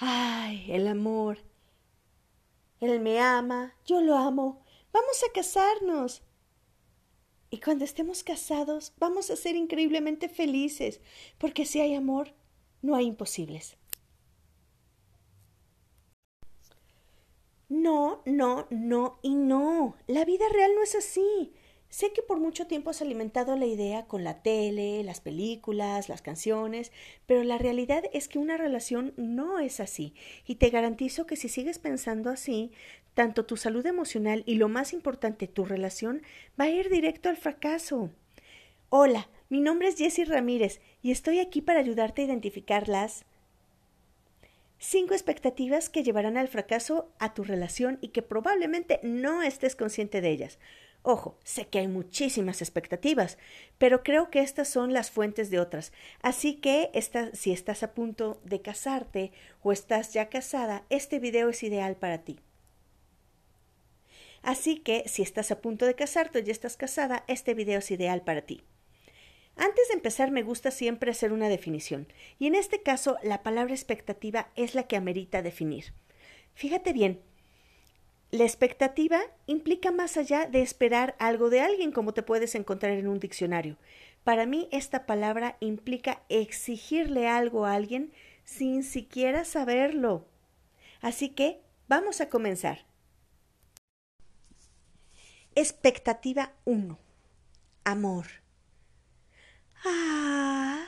Ay, el amor. Él me ama, yo lo amo. Vamos a casarnos. Y cuando estemos casados, vamos a ser increíblemente felices, porque si hay amor, no hay imposibles. No, no, no y no. La vida real no es así. Sé que por mucho tiempo has alimentado la idea con la tele, las películas, las canciones, pero la realidad es que una relación no es así, y te garantizo que si sigues pensando así, tanto tu salud emocional y lo más importante, tu relación, va a ir directo al fracaso. Hola, mi nombre es Jessie Ramírez y estoy aquí para ayudarte a identificar las cinco expectativas que llevarán al fracaso a tu relación y que probablemente no estés consciente de ellas. Ojo, sé que hay muchísimas expectativas, pero creo que estas son las fuentes de otras. Así que si estás a punto de casarte o estás ya casada, este video es ideal para ti. Así que si estás a punto de casarte o ya estás casada, este video es ideal para ti. Antes de empezar me gusta siempre hacer una definición, y en este caso la palabra expectativa es la que amerita definir. Fíjate bien, la expectativa implica más allá de esperar algo de alguien como te puedes encontrar en un diccionario. Para mí esta palabra implica exigirle algo a alguien sin siquiera saberlo. Así que vamos a comenzar. Expectativa 1. Amor. Ah.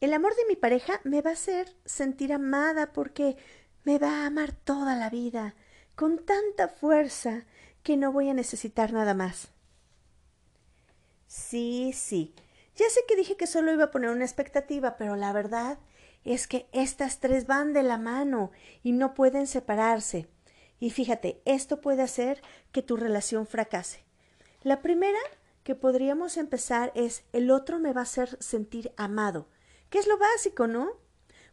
El amor de mi pareja me va a hacer sentir amada porque me va a amar toda la vida, con tanta fuerza que no voy a necesitar nada más. Sí, sí. Ya sé que dije que solo iba a poner una expectativa, pero la verdad es que estas tres van de la mano y no pueden separarse. Y fíjate, esto puede hacer que tu relación fracase. La primera que podríamos empezar es el otro me va a hacer sentir amado, que es lo básico, ¿no?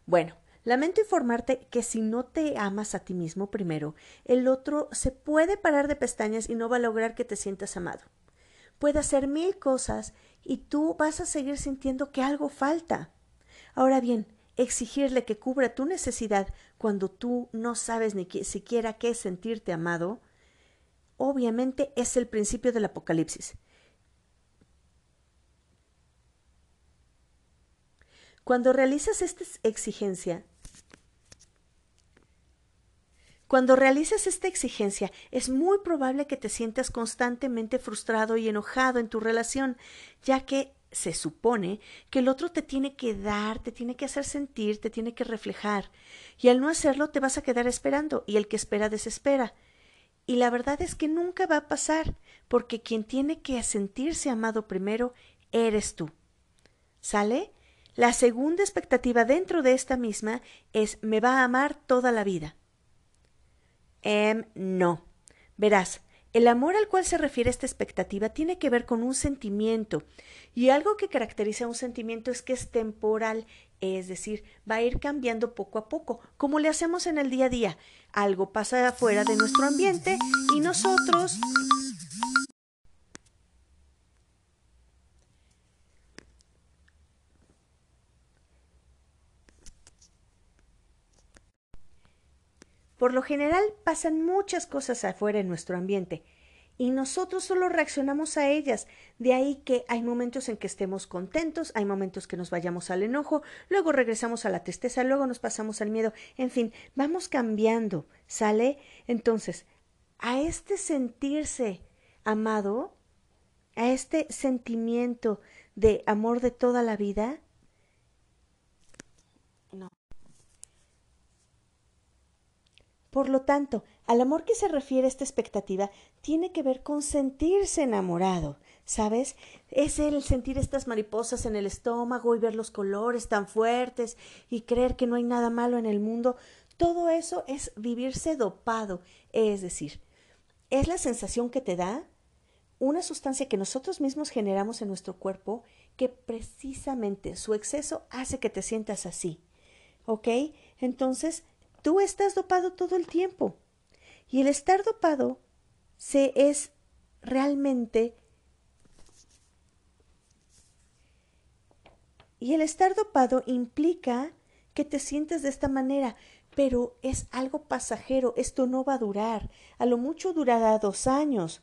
Bueno, Lamento informarte que si no te amas a ti mismo primero, el otro se puede parar de pestañas y no va a lograr que te sientas amado. Puede hacer mil cosas y tú vas a seguir sintiendo que algo falta. Ahora bien, exigirle que cubra tu necesidad cuando tú no sabes ni siquiera qué sentirte amado, obviamente es el principio del apocalipsis. Cuando realizas esta exigencia, cuando realizas esta exigencia, es muy probable que te sientas constantemente frustrado y enojado en tu relación, ya que se supone que el otro te tiene que dar, te tiene que hacer sentir, te tiene que reflejar, y al no hacerlo te vas a quedar esperando, y el que espera desespera. Y la verdad es que nunca va a pasar, porque quien tiene que sentirse amado primero eres tú. ¿Sale? La segunda expectativa dentro de esta misma es me va a amar toda la vida. Em, no. Verás, el amor al cual se refiere esta expectativa tiene que ver con un sentimiento, y algo que caracteriza a un sentimiento es que es temporal, es decir, va a ir cambiando poco a poco, como le hacemos en el día a día. Algo pasa afuera de nuestro ambiente y nosotros Por lo general pasan muchas cosas afuera en nuestro ambiente y nosotros solo reaccionamos a ellas. De ahí que hay momentos en que estemos contentos, hay momentos que nos vayamos al enojo, luego regresamos a la tristeza, luego nos pasamos al miedo, en fin, vamos cambiando, ¿sale? Entonces, a este sentirse amado, a este sentimiento de amor de toda la vida, Por lo tanto, al amor que se refiere esta expectativa tiene que ver con sentirse enamorado, ¿sabes? Es el sentir estas mariposas en el estómago y ver los colores tan fuertes y creer que no hay nada malo en el mundo. Todo eso es vivirse dopado, es decir, es la sensación que te da una sustancia que nosotros mismos generamos en nuestro cuerpo que precisamente su exceso hace que te sientas así. ¿Ok? Entonces, tú estás dopado todo el tiempo. Y el estar dopado se es realmente y el estar dopado implica que te sientes de esta manera, pero es algo pasajero, esto no va a durar, a lo mucho durará dos años.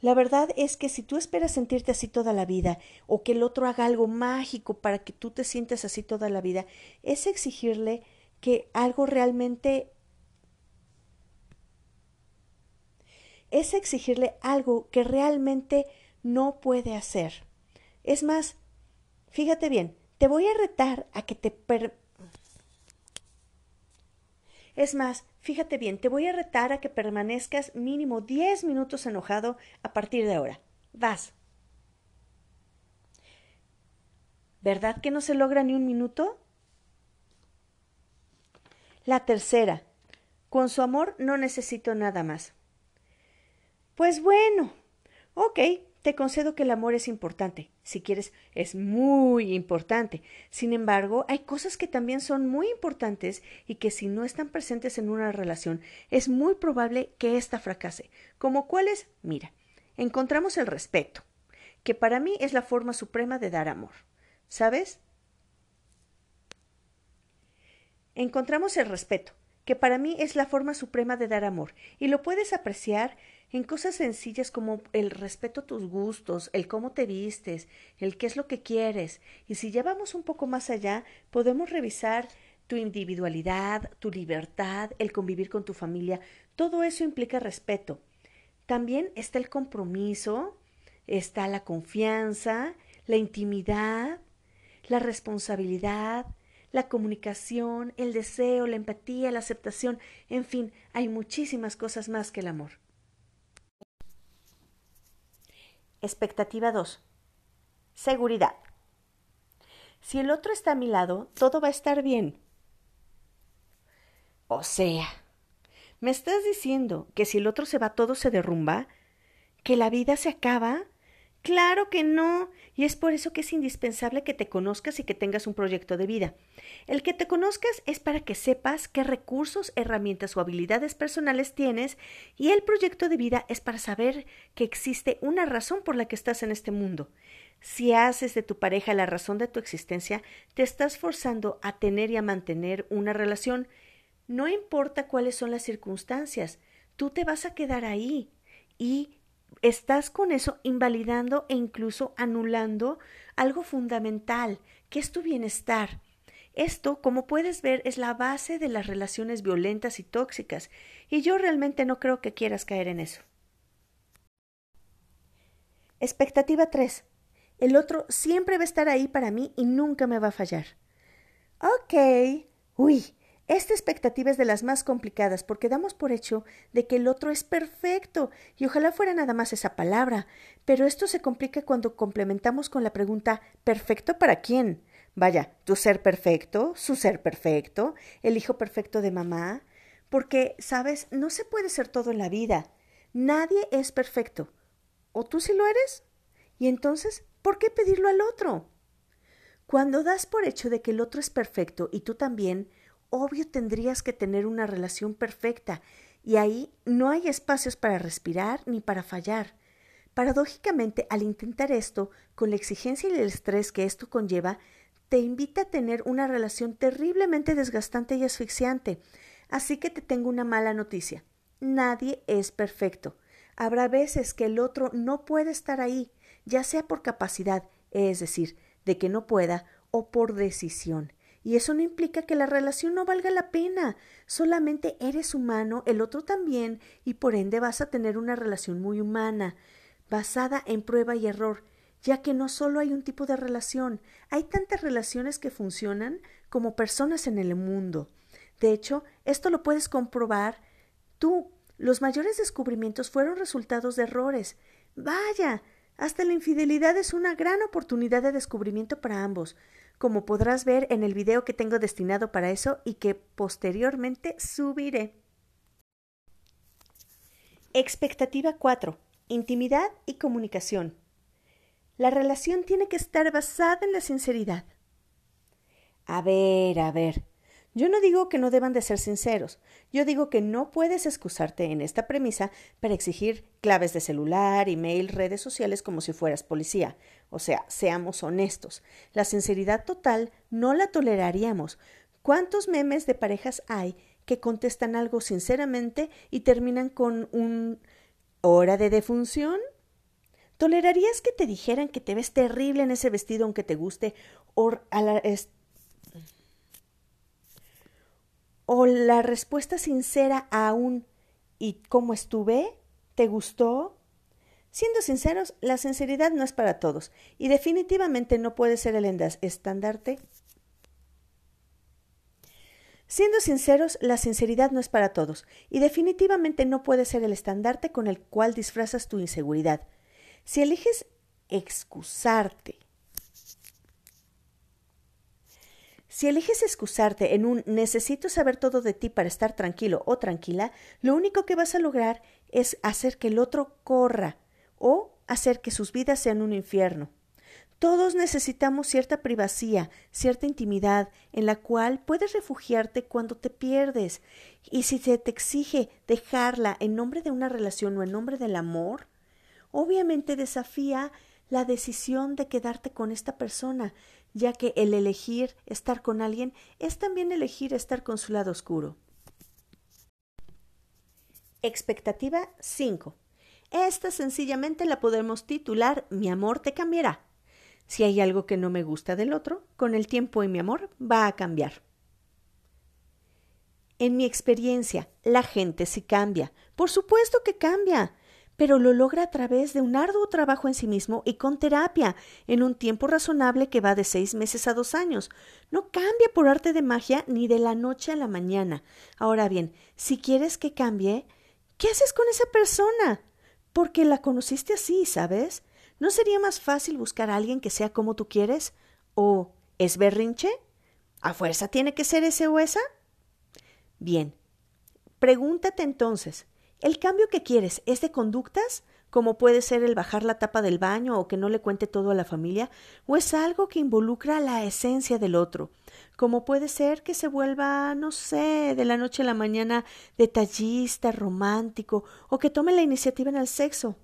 La verdad es que si tú esperas sentirte así toda la vida, o que el otro haga algo mágico para que tú te sientes así toda la vida, es exigirle que algo realmente es exigirle algo que realmente no puede hacer. Es más, fíjate bien, te voy a retar a que te es más, fíjate bien, te voy a retar a que permanezcas mínimo diez minutos enojado a partir de ahora. Vas. ¿Verdad que no se logra ni un minuto? La tercera. Con su amor no necesito nada más. Pues bueno. Ok, te concedo que el amor es importante, si quieres, es muy importante. Sin embargo, hay cosas que también son muy importantes y que si no están presentes en una relación, es muy probable que ésta fracase. ¿Como cuáles? Mira, encontramos el respeto, que para mí es la forma suprema de dar amor. ¿Sabes? Encontramos el respeto, que para mí es la forma suprema de dar amor, y lo puedes apreciar en cosas sencillas como el respeto a tus gustos, el cómo te vistes, el qué es lo que quieres. Y si ya vamos un poco más allá, podemos revisar tu individualidad, tu libertad, el convivir con tu familia. Todo eso implica respeto. También está el compromiso, está la confianza, la intimidad, la responsabilidad, la comunicación, el deseo, la empatía, la aceptación, en fin, hay muchísimas cosas más que el amor. Expectativa 2. Seguridad. Si el otro está a mi lado, todo va a estar bien. O sea, ¿me estás diciendo que si el otro se va todo se derrumba? ¿Que la vida se acaba? Claro que no, y es por eso que es indispensable que te conozcas y que tengas un proyecto de vida. El que te conozcas es para que sepas qué recursos, herramientas o habilidades personales tienes y el proyecto de vida es para saber que existe una razón por la que estás en este mundo. Si haces de tu pareja la razón de tu existencia, te estás forzando a tener y a mantener una relación. No importa cuáles son las circunstancias, tú te vas a quedar ahí y estás con eso invalidando e incluso anulando algo fundamental, que es tu bienestar. Esto, como puedes ver, es la base de las relaciones violentas y tóxicas, y yo realmente no creo que quieras caer en eso. Expectativa 3. El otro siempre va a estar ahí para mí y nunca me va a fallar. Ok. Uy, esta expectativa es de las más complicadas porque damos por hecho de que el otro es perfecto y ojalá fuera nada más esa palabra, pero esto se complica cuando complementamos con la pregunta ¿perfecto para quién? Vaya, tu ser perfecto, su ser perfecto, el hijo perfecto de mamá, porque, sabes, no se puede ser todo en la vida. Nadie es perfecto. ¿O tú sí lo eres? Y entonces, ¿por qué pedirlo al otro? Cuando das por hecho de que el otro es perfecto y tú también, obvio tendrías que tener una relación perfecta, y ahí no hay espacios para respirar ni para fallar. Paradójicamente, al intentar esto, con la exigencia y el estrés que esto conlleva, te invita a tener una relación terriblemente desgastante y asfixiante. Así que te tengo una mala noticia. Nadie es perfecto. Habrá veces que el otro no puede estar ahí, ya sea por capacidad, es decir, de que no pueda, o por decisión. Y eso no implica que la relación no valga la pena. Solamente eres humano, el otro también, y por ende vas a tener una relación muy humana, basada en prueba y error, ya que no solo hay un tipo de relación, hay tantas relaciones que funcionan como personas en el mundo. De hecho, esto lo puedes comprobar tú. Los mayores descubrimientos fueron resultados de errores. Vaya, hasta la infidelidad es una gran oportunidad de descubrimiento para ambos como podrás ver en el video que tengo destinado para eso y que posteriormente subiré. Expectativa 4. Intimidad y comunicación. La relación tiene que estar basada en la sinceridad. A ver, a ver, yo no digo que no deban de ser sinceros, yo digo que no puedes excusarte en esta premisa para exigir claves de celular, email, redes sociales como si fueras policía. O sea, seamos honestos, la sinceridad total no la toleraríamos, ¿Cuántos memes de parejas hay que contestan algo sinceramente y terminan con un hora de defunción? ¿Tolerarías que te dijeran que te ves terrible en ese vestido aunque te guste o, la, o la respuesta sincera a un ¿y cómo estuve? ¿Te gustó? Siendo sinceros, la sinceridad no es para todos y definitivamente no puede ser el estandarte Siendo sinceros, la sinceridad no es para todos, y definitivamente no puede ser el estandarte con el cual disfrazas tu inseguridad. Si eliges excusarte, si eliges excusarte en un necesito saber todo de ti para estar tranquilo o tranquila, lo único que vas a lograr es hacer que el otro corra o hacer que sus vidas sean un infierno. Todos necesitamos cierta privacidad, cierta intimidad en la cual puedes refugiarte cuando te pierdes. Y si se te exige dejarla en nombre de una relación o en nombre del amor, obviamente desafía la decisión de quedarte con esta persona, ya que el elegir estar con alguien es también elegir estar con su lado oscuro. Expectativa 5. Esta sencillamente la podemos titular Mi amor te cambiará. Si hay algo que no me gusta del otro, con el tiempo y mi amor va a cambiar. En mi experiencia, la gente sí cambia. Por supuesto que cambia, pero lo logra a través de un arduo trabajo en sí mismo y con terapia, en un tiempo razonable que va de seis meses a dos años. No cambia por arte de magia ni de la noche a la mañana. Ahora bien, si quieres que cambie, ¿qué haces con esa persona? Porque la conociste así, ¿sabes? ¿No sería más fácil buscar a alguien que sea como tú quieres? ¿O es berrinche? ¿A fuerza tiene que ser ese o esa? Bien. Pregúntate entonces, ¿el cambio que quieres es de conductas? como puede ser el bajar la tapa del baño o que no le cuente todo a la familia, o es algo que involucra la esencia del otro, como puede ser que se vuelva, no sé, de la noche a la mañana detallista, romántico, o que tome la iniciativa en el sexo,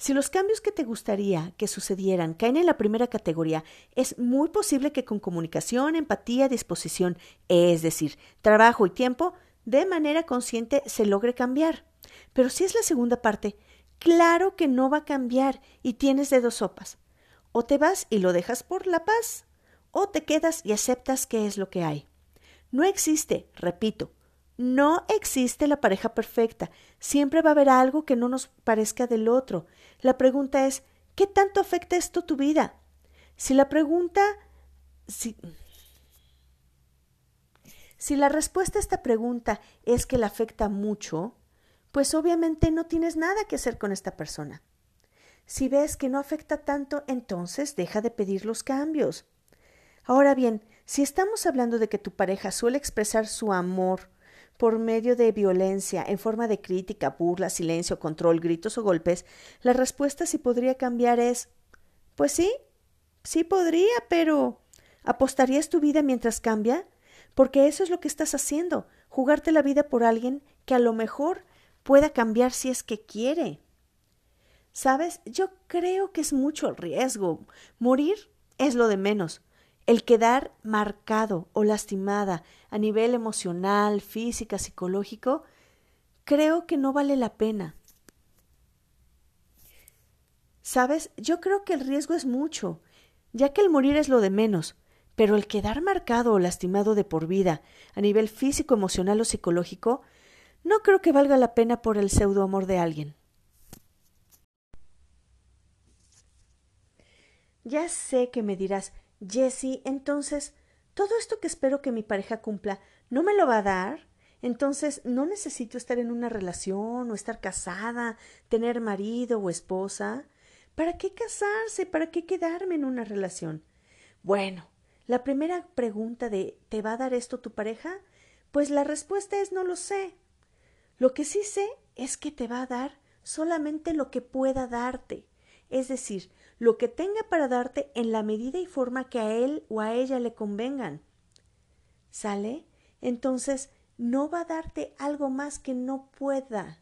si los cambios que te gustaría que sucedieran caen en la primera categoría, es muy posible que con comunicación, empatía, disposición, es decir, trabajo y tiempo, de manera consciente se logre cambiar. Pero si es la segunda parte, claro que no va a cambiar y tienes de dos sopas. O te vas y lo dejas por la paz, o te quedas y aceptas que es lo que hay. No existe, repito, no existe la pareja perfecta. Siempre va a haber algo que no nos parezca del otro. La pregunta es, ¿qué tanto afecta esto tu vida? Si la pregunta... Si, si la respuesta a esta pregunta es que la afecta mucho, pues obviamente no tienes nada que hacer con esta persona. Si ves que no afecta tanto, entonces deja de pedir los cambios. Ahora bien, si estamos hablando de que tu pareja suele expresar su amor por medio de violencia, en forma de crítica, burla, silencio, control, gritos o golpes, la respuesta si podría cambiar es Pues sí, sí podría, pero ¿apostarías tu vida mientras cambia? Porque eso es lo que estás haciendo, jugarte la vida por alguien que a lo mejor pueda cambiar si es que quiere. ¿Sabes? Yo creo que es mucho el riesgo. Morir es lo de menos. El quedar marcado o lastimada a nivel emocional, física, psicológico, creo que no vale la pena. ¿Sabes? Yo creo que el riesgo es mucho, ya que el morir es lo de menos, pero el quedar marcado o lastimado de por vida a nivel físico, emocional o psicológico, no creo que valga la pena por el pseudo amor de alguien. Ya sé que me dirás, Jessie, entonces, todo esto que espero que mi pareja cumpla, ¿no me lo va a dar? Entonces, no necesito estar en una relación o estar casada, tener marido o esposa. ¿Para qué casarse? ¿Para qué quedarme en una relación? Bueno, la primera pregunta de ¿te va a dar esto tu pareja? Pues la respuesta es no lo sé. Lo que sí sé es que te va a dar solamente lo que pueda darte es decir, lo que tenga para darte en la medida y forma que a él o a ella le convengan. ¿Sale? Entonces, no va a darte algo más que no pueda,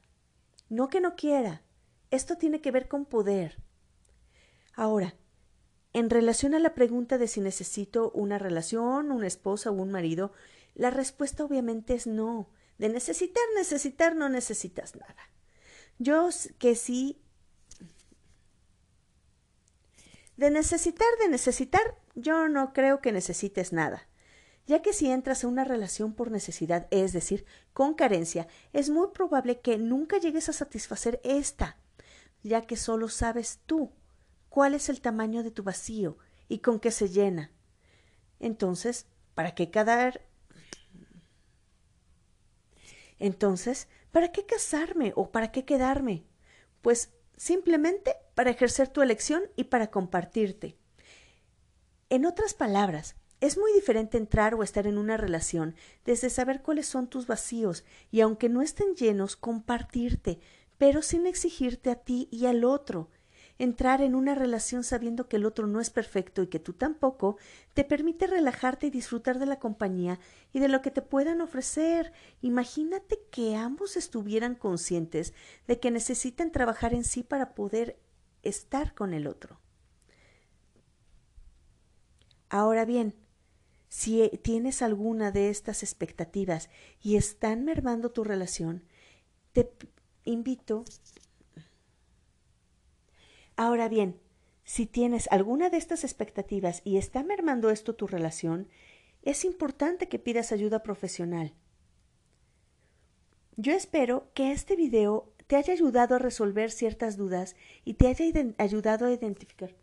no que no quiera. Esto tiene que ver con poder. Ahora, En relación a la pregunta de si necesito una relación, una esposa o un marido, la respuesta obviamente es no. De necesitar, necesitar, no necesitas nada. Yo que sí. De necesitar, de necesitar, yo no creo que necesites nada ya que si entras a una relación por necesidad, es decir, con carencia, es muy probable que nunca llegues a satisfacer esta, ya que solo sabes tú cuál es el tamaño de tu vacío y con qué se llena. Entonces, ¿para qué quedar? Entonces, ¿para qué casarme o para qué quedarme? Pues simplemente para ejercer tu elección y para compartirte. En otras palabras, es muy diferente entrar o estar en una relación desde saber cuáles son tus vacíos y aunque no estén llenos, compartirte, pero sin exigirte a ti y al otro. Entrar en una relación sabiendo que el otro no es perfecto y que tú tampoco, te permite relajarte y disfrutar de la compañía y de lo que te puedan ofrecer. Imagínate que ambos estuvieran conscientes de que necesitan trabajar en sí para poder estar con el otro. Ahora bien, si eh, tienes alguna de estas expectativas y están mermando tu relación, te invito. Ahora bien, si tienes alguna de estas expectativas y está mermando esto tu relación, es importante que pidas ayuda profesional. Yo espero que este video te haya ayudado a resolver ciertas dudas y te haya ayudado a identificar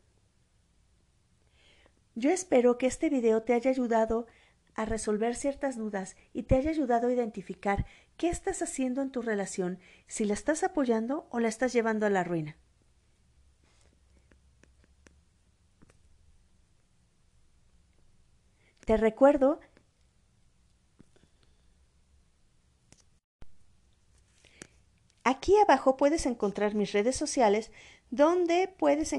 yo espero que este video te haya ayudado a resolver ciertas dudas y te haya ayudado a identificar qué estás haciendo en tu relación, si la estás apoyando o la estás llevando a la ruina. Te recuerdo Aquí abajo puedes encontrar mis redes sociales donde puedes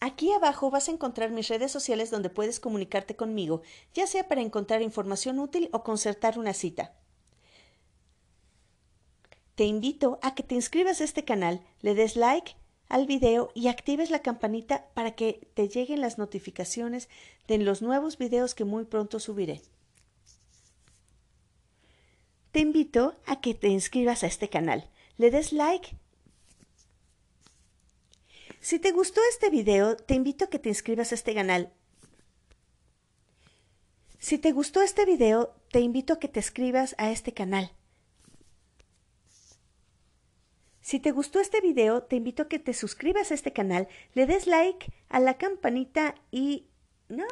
Aquí abajo vas a encontrar mis redes sociales donde puedes comunicarte conmigo, ya sea para encontrar información útil o concertar una cita. Te invito a que te inscribas a este canal, le des like al video y actives la campanita para que te lleguen las notificaciones de los nuevos videos que muy pronto subiré. Te invito a que te inscribas a este canal, le des like si te gustó este video, te invito a que te inscribas a este canal. Si te gustó este video, te invito a que te escribas a este canal. Si te gustó este video, te invito a que te suscribas a este canal, le des like a la campanita y... ¡No!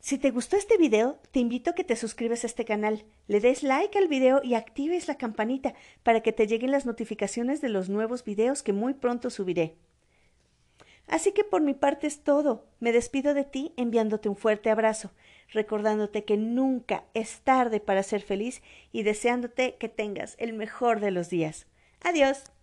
Si te gustó este video, te invito a que te suscribas a este canal, le des like al video y actives la campanita para que te lleguen las notificaciones de los nuevos videos que muy pronto subiré. Así que por mi parte es todo. Me despido de ti enviándote un fuerte abrazo, recordándote que nunca es tarde para ser feliz y deseándote que tengas el mejor de los días. Adiós.